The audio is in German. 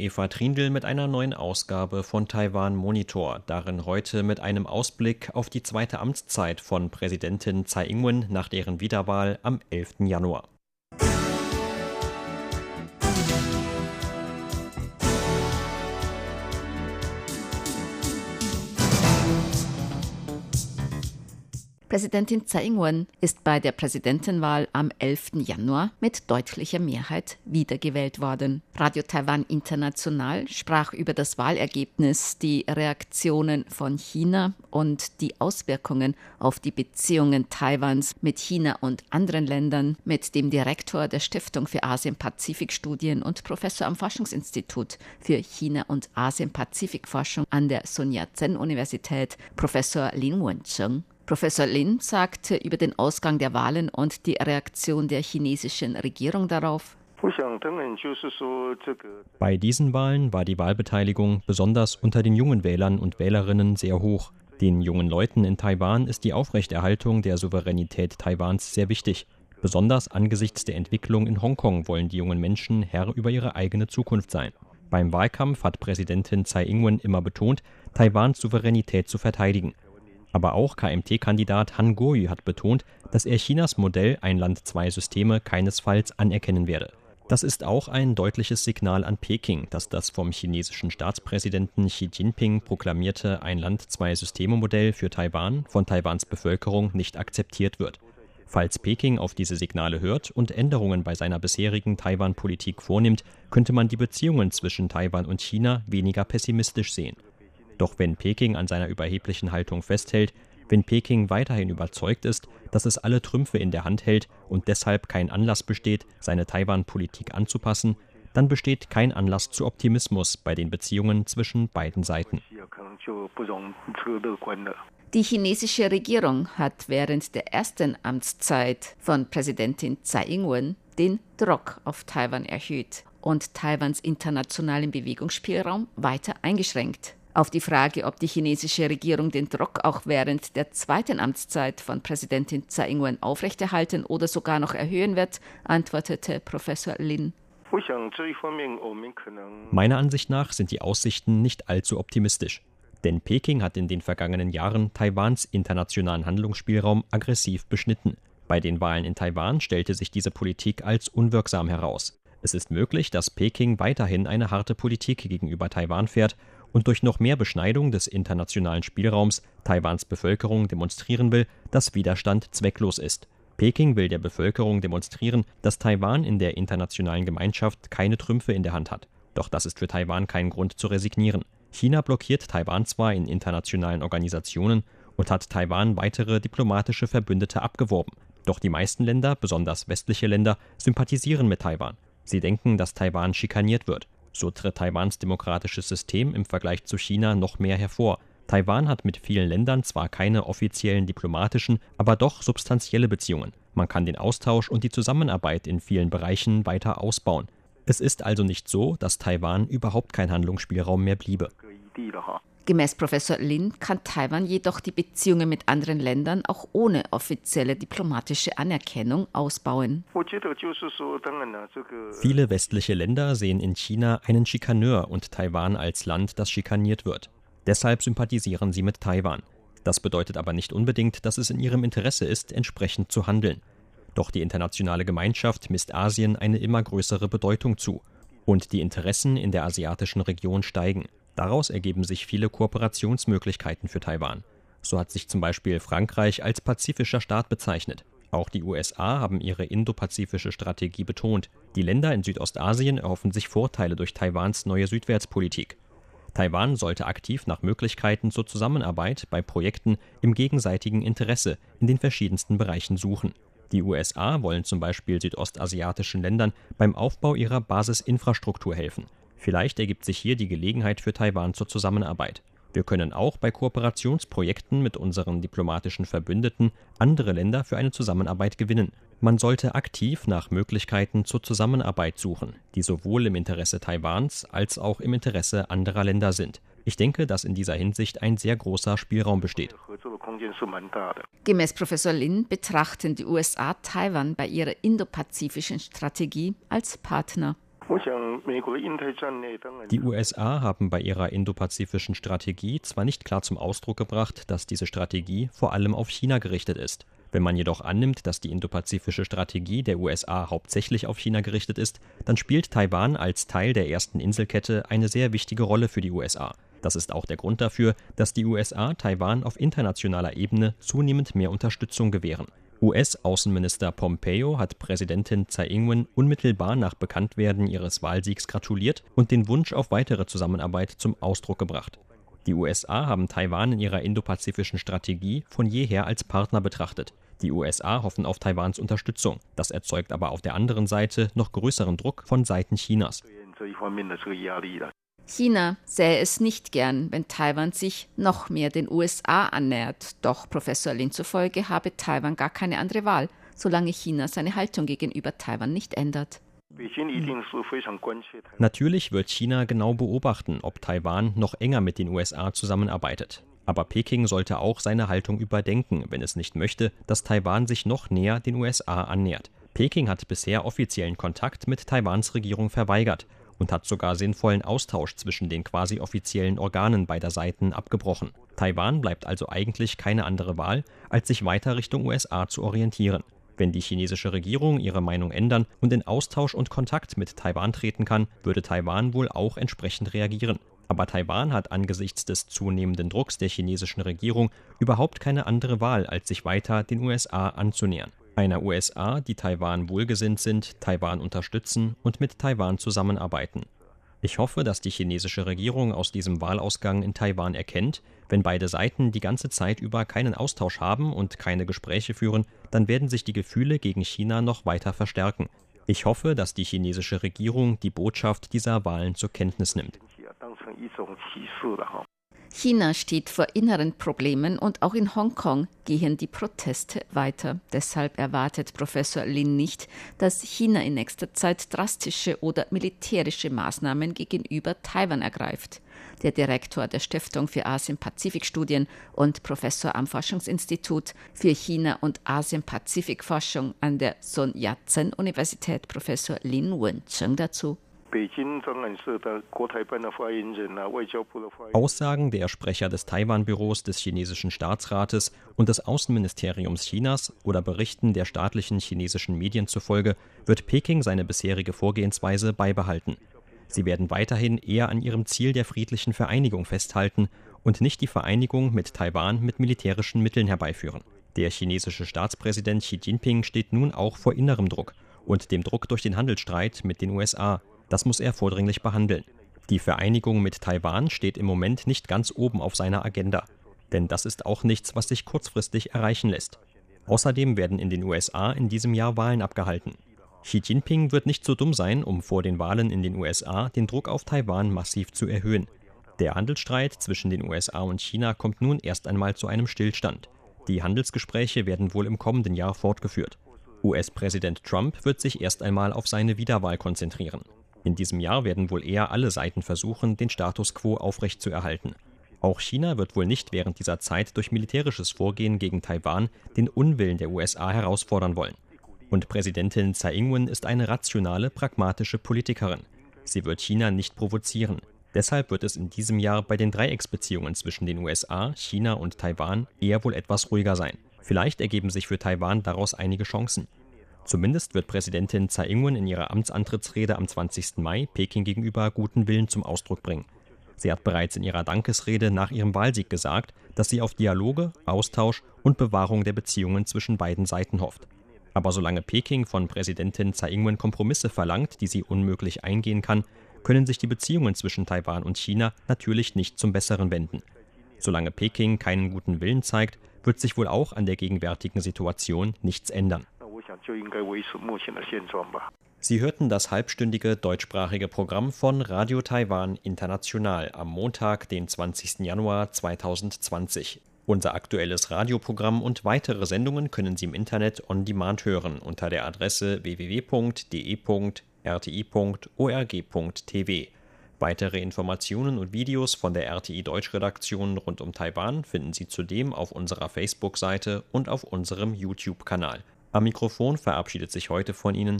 Eva Trindl mit einer neuen Ausgabe von Taiwan Monitor, darin heute mit einem Ausblick auf die zweite Amtszeit von Präsidentin Tsai Ing-wen nach deren Wiederwahl am 11. Januar. Präsidentin Tsai Ing-wen ist bei der Präsidentenwahl am 11. Januar mit deutlicher Mehrheit wiedergewählt worden. Radio Taiwan International sprach über das Wahlergebnis, die Reaktionen von China und die Auswirkungen auf die Beziehungen Taiwans mit China und anderen Ländern mit dem Direktor der Stiftung für Asien-Pazifik-Studien und Professor am Forschungsinstitut für China und Asien-Pazifik-Forschung an der Sun Yat-sen-Universität, Professor Lin Wencheng. Professor Lin sagte über den Ausgang der Wahlen und die Reaktion der chinesischen Regierung darauf. Bei diesen Wahlen war die Wahlbeteiligung besonders unter den jungen Wählern und Wählerinnen sehr hoch. Den jungen Leuten in Taiwan ist die Aufrechterhaltung der Souveränität Taiwans sehr wichtig. Besonders angesichts der Entwicklung in Hongkong wollen die jungen Menschen Herr über ihre eigene Zukunft sein. Beim Wahlkampf hat Präsidentin Tsai Ing-wen immer betont, Taiwans Souveränität zu verteidigen. Aber auch KMT-Kandidat Han Kuo-yu hat betont, dass er Chinas Modell Ein Land, zwei Systeme keinesfalls anerkennen werde. Das ist auch ein deutliches Signal an Peking, dass das vom chinesischen Staatspräsidenten Xi Jinping proklamierte Ein Land, zwei Systeme Modell für Taiwan von Taiwans Bevölkerung nicht akzeptiert wird. Falls Peking auf diese Signale hört und Änderungen bei seiner bisherigen Taiwan-Politik vornimmt, könnte man die Beziehungen zwischen Taiwan und China weniger pessimistisch sehen. Doch wenn Peking an seiner überheblichen Haltung festhält, wenn Peking weiterhin überzeugt ist, dass es alle Trümpfe in der Hand hält und deshalb kein Anlass besteht, seine Taiwan-Politik anzupassen, dann besteht kein Anlass zu Optimismus bei den Beziehungen zwischen beiden Seiten. Die chinesische Regierung hat während der ersten Amtszeit von Präsidentin Tsai Ing-wen den Druck auf Taiwan erhöht und Taiwans internationalen Bewegungsspielraum weiter eingeschränkt. Auf die Frage, ob die chinesische Regierung den Druck auch während der zweiten Amtszeit von Präsidentin Tsai Ing-wen aufrechterhalten oder sogar noch erhöhen wird, antwortete Professor Lin. Meiner Ansicht nach sind die Aussichten nicht allzu optimistisch. Denn Peking hat in den vergangenen Jahren Taiwans internationalen Handlungsspielraum aggressiv beschnitten. Bei den Wahlen in Taiwan stellte sich diese Politik als unwirksam heraus. Es ist möglich, dass Peking weiterhin eine harte Politik gegenüber Taiwan fährt und durch noch mehr Beschneidung des internationalen Spielraums Taiwans Bevölkerung demonstrieren will, dass Widerstand zwecklos ist. Peking will der Bevölkerung demonstrieren, dass Taiwan in der internationalen Gemeinschaft keine Trümpfe in der Hand hat. Doch das ist für Taiwan kein Grund zu resignieren. China blockiert Taiwan zwar in internationalen Organisationen und hat Taiwan weitere diplomatische Verbündete abgeworben. Doch die meisten Länder, besonders westliche Länder, sympathisieren mit Taiwan. Sie denken, dass Taiwan schikaniert wird. So tritt Taiwans demokratisches System im Vergleich zu China noch mehr hervor. Taiwan hat mit vielen Ländern zwar keine offiziellen diplomatischen, aber doch substanzielle Beziehungen. Man kann den Austausch und die Zusammenarbeit in vielen Bereichen weiter ausbauen. Es ist also nicht so, dass Taiwan überhaupt kein Handlungsspielraum mehr bliebe. Gemäß Professor Lin kann Taiwan jedoch die Beziehungen mit anderen Ländern auch ohne offizielle diplomatische Anerkennung ausbauen. Viele westliche Länder sehen in China einen Schikaneur und Taiwan als Land, das schikaniert wird. Deshalb sympathisieren sie mit Taiwan. Das bedeutet aber nicht unbedingt, dass es in ihrem Interesse ist, entsprechend zu handeln. Doch die internationale Gemeinschaft misst Asien eine immer größere Bedeutung zu. Und die Interessen in der asiatischen Region steigen. Daraus ergeben sich viele Kooperationsmöglichkeiten für Taiwan. So hat sich zum Beispiel Frankreich als pazifischer Staat bezeichnet. Auch die USA haben ihre indopazifische Strategie betont. Die Länder in Südostasien erhoffen sich Vorteile durch Taiwans neue Südwärtspolitik. Taiwan sollte aktiv nach Möglichkeiten zur Zusammenarbeit bei Projekten im gegenseitigen Interesse in den verschiedensten Bereichen suchen. Die USA wollen zum Beispiel südostasiatischen Ländern beim Aufbau ihrer Basisinfrastruktur helfen. Vielleicht ergibt sich hier die Gelegenheit für Taiwan zur Zusammenarbeit. Wir können auch bei Kooperationsprojekten mit unseren diplomatischen Verbündeten andere Länder für eine Zusammenarbeit gewinnen. Man sollte aktiv nach Möglichkeiten zur Zusammenarbeit suchen, die sowohl im Interesse Taiwans als auch im Interesse anderer Länder sind. Ich denke, dass in dieser Hinsicht ein sehr großer Spielraum besteht. Gemäß Professor Lin betrachten die USA Taiwan bei ihrer indopazifischen Strategie als Partner. Die USA haben bei ihrer indopazifischen Strategie zwar nicht klar zum Ausdruck gebracht, dass diese Strategie vor allem auf China gerichtet ist. Wenn man jedoch annimmt, dass die indopazifische Strategie der USA hauptsächlich auf China gerichtet ist, dann spielt Taiwan als Teil der ersten Inselkette eine sehr wichtige Rolle für die USA. Das ist auch der Grund dafür, dass die USA Taiwan auf internationaler Ebene zunehmend mehr Unterstützung gewähren. US-Außenminister Pompeo hat Präsidentin Tsai Ing-wen unmittelbar nach Bekanntwerden ihres Wahlsiegs gratuliert und den Wunsch auf weitere Zusammenarbeit zum Ausdruck gebracht. Die USA haben Taiwan in ihrer indopazifischen Strategie von jeher als Partner betrachtet. Die USA hoffen auf Taiwans Unterstützung. Das erzeugt aber auf der anderen Seite noch größeren Druck von Seiten Chinas. China sähe es nicht gern, wenn Taiwan sich noch mehr den USA annähert. Doch Professor Lin zufolge habe Taiwan gar keine andere Wahl, solange China seine Haltung gegenüber Taiwan nicht ändert. Natürlich wird China genau beobachten, ob Taiwan noch enger mit den USA zusammenarbeitet. Aber Peking sollte auch seine Haltung überdenken, wenn es nicht möchte, dass Taiwan sich noch näher den USA annähert. Peking hat bisher offiziellen Kontakt mit Taiwans Regierung verweigert und hat sogar sinnvollen Austausch zwischen den quasi offiziellen Organen beider Seiten abgebrochen. Taiwan bleibt also eigentlich keine andere Wahl, als sich weiter Richtung USA zu orientieren. Wenn die chinesische Regierung ihre Meinung ändern und in Austausch und Kontakt mit Taiwan treten kann, würde Taiwan wohl auch entsprechend reagieren. Aber Taiwan hat angesichts des zunehmenden Drucks der chinesischen Regierung überhaupt keine andere Wahl, als sich weiter den USA anzunähern einer USA, die Taiwan wohlgesinnt sind, Taiwan unterstützen und mit Taiwan zusammenarbeiten. Ich hoffe, dass die chinesische Regierung aus diesem Wahlausgang in Taiwan erkennt, wenn beide Seiten die ganze Zeit über keinen Austausch haben und keine Gespräche führen, dann werden sich die Gefühle gegen China noch weiter verstärken. Ich hoffe, dass die chinesische Regierung die Botschaft dieser Wahlen zur Kenntnis nimmt. China steht vor inneren Problemen und auch in Hongkong gehen die Proteste weiter. Deshalb erwartet Professor Lin nicht, dass China in nächster Zeit drastische oder militärische Maßnahmen gegenüber Taiwan ergreift. Der Direktor der Stiftung für Asien-Pazifik-Studien und Professor am Forschungsinstitut für China- und Asien-Pazifik-Forschung an der Sun Yat-sen-Universität, Professor Lin Wencheng, dazu. Aussagen der Sprecher des Taiwan-Büros des chinesischen Staatsrates und des Außenministeriums Chinas oder Berichten der staatlichen chinesischen Medien zufolge wird Peking seine bisherige Vorgehensweise beibehalten. Sie werden weiterhin eher an ihrem Ziel der friedlichen Vereinigung festhalten und nicht die Vereinigung mit Taiwan mit militärischen Mitteln herbeiführen. Der chinesische Staatspräsident Xi Jinping steht nun auch vor innerem Druck und dem Druck durch den Handelsstreit mit den USA, das muss er vordringlich behandeln. Die Vereinigung mit Taiwan steht im Moment nicht ganz oben auf seiner Agenda. Denn das ist auch nichts, was sich kurzfristig erreichen lässt. Außerdem werden in den USA in diesem Jahr Wahlen abgehalten. Xi Jinping wird nicht so dumm sein, um vor den Wahlen in den USA den Druck auf Taiwan massiv zu erhöhen. Der Handelsstreit zwischen den USA und China kommt nun erst einmal zu einem Stillstand. Die Handelsgespräche werden wohl im kommenden Jahr fortgeführt. US-Präsident Trump wird sich erst einmal auf seine Wiederwahl konzentrieren. In diesem Jahr werden wohl eher alle Seiten versuchen, den Status quo aufrechtzuerhalten. Auch China wird wohl nicht während dieser Zeit durch militärisches Vorgehen gegen Taiwan den Unwillen der USA herausfordern wollen. Und Präsidentin Tsai Ing-wen ist eine rationale, pragmatische Politikerin. Sie wird China nicht provozieren. Deshalb wird es in diesem Jahr bei den Dreiecksbeziehungen zwischen den USA, China und Taiwan eher wohl etwas ruhiger sein. Vielleicht ergeben sich für Taiwan daraus einige Chancen. Zumindest wird Präsidentin Tsai Ing-wen in ihrer Amtsantrittsrede am 20. Mai Peking gegenüber guten Willen zum Ausdruck bringen. Sie hat bereits in ihrer Dankesrede nach ihrem Wahlsieg gesagt, dass sie auf Dialoge, Austausch und Bewahrung der Beziehungen zwischen beiden Seiten hofft. Aber solange Peking von Präsidentin Tsai Ing-wen Kompromisse verlangt, die sie unmöglich eingehen kann, können sich die Beziehungen zwischen Taiwan und China natürlich nicht zum Besseren wenden. Solange Peking keinen guten Willen zeigt, wird sich wohl auch an der gegenwärtigen Situation nichts ändern. Sie hörten das halbstündige deutschsprachige Programm von Radio Taiwan International am Montag, den 20. Januar 2020. Unser aktuelles Radioprogramm und weitere Sendungen können Sie im Internet on demand hören unter der Adresse www.de.rti.org.tv. Weitere Informationen und Videos von der RTI Deutschredaktion rund um Taiwan finden Sie zudem auf unserer Facebook-Seite und auf unserem YouTube-Kanal. Am Mikrofon verabschiedet sich heute von Ihnen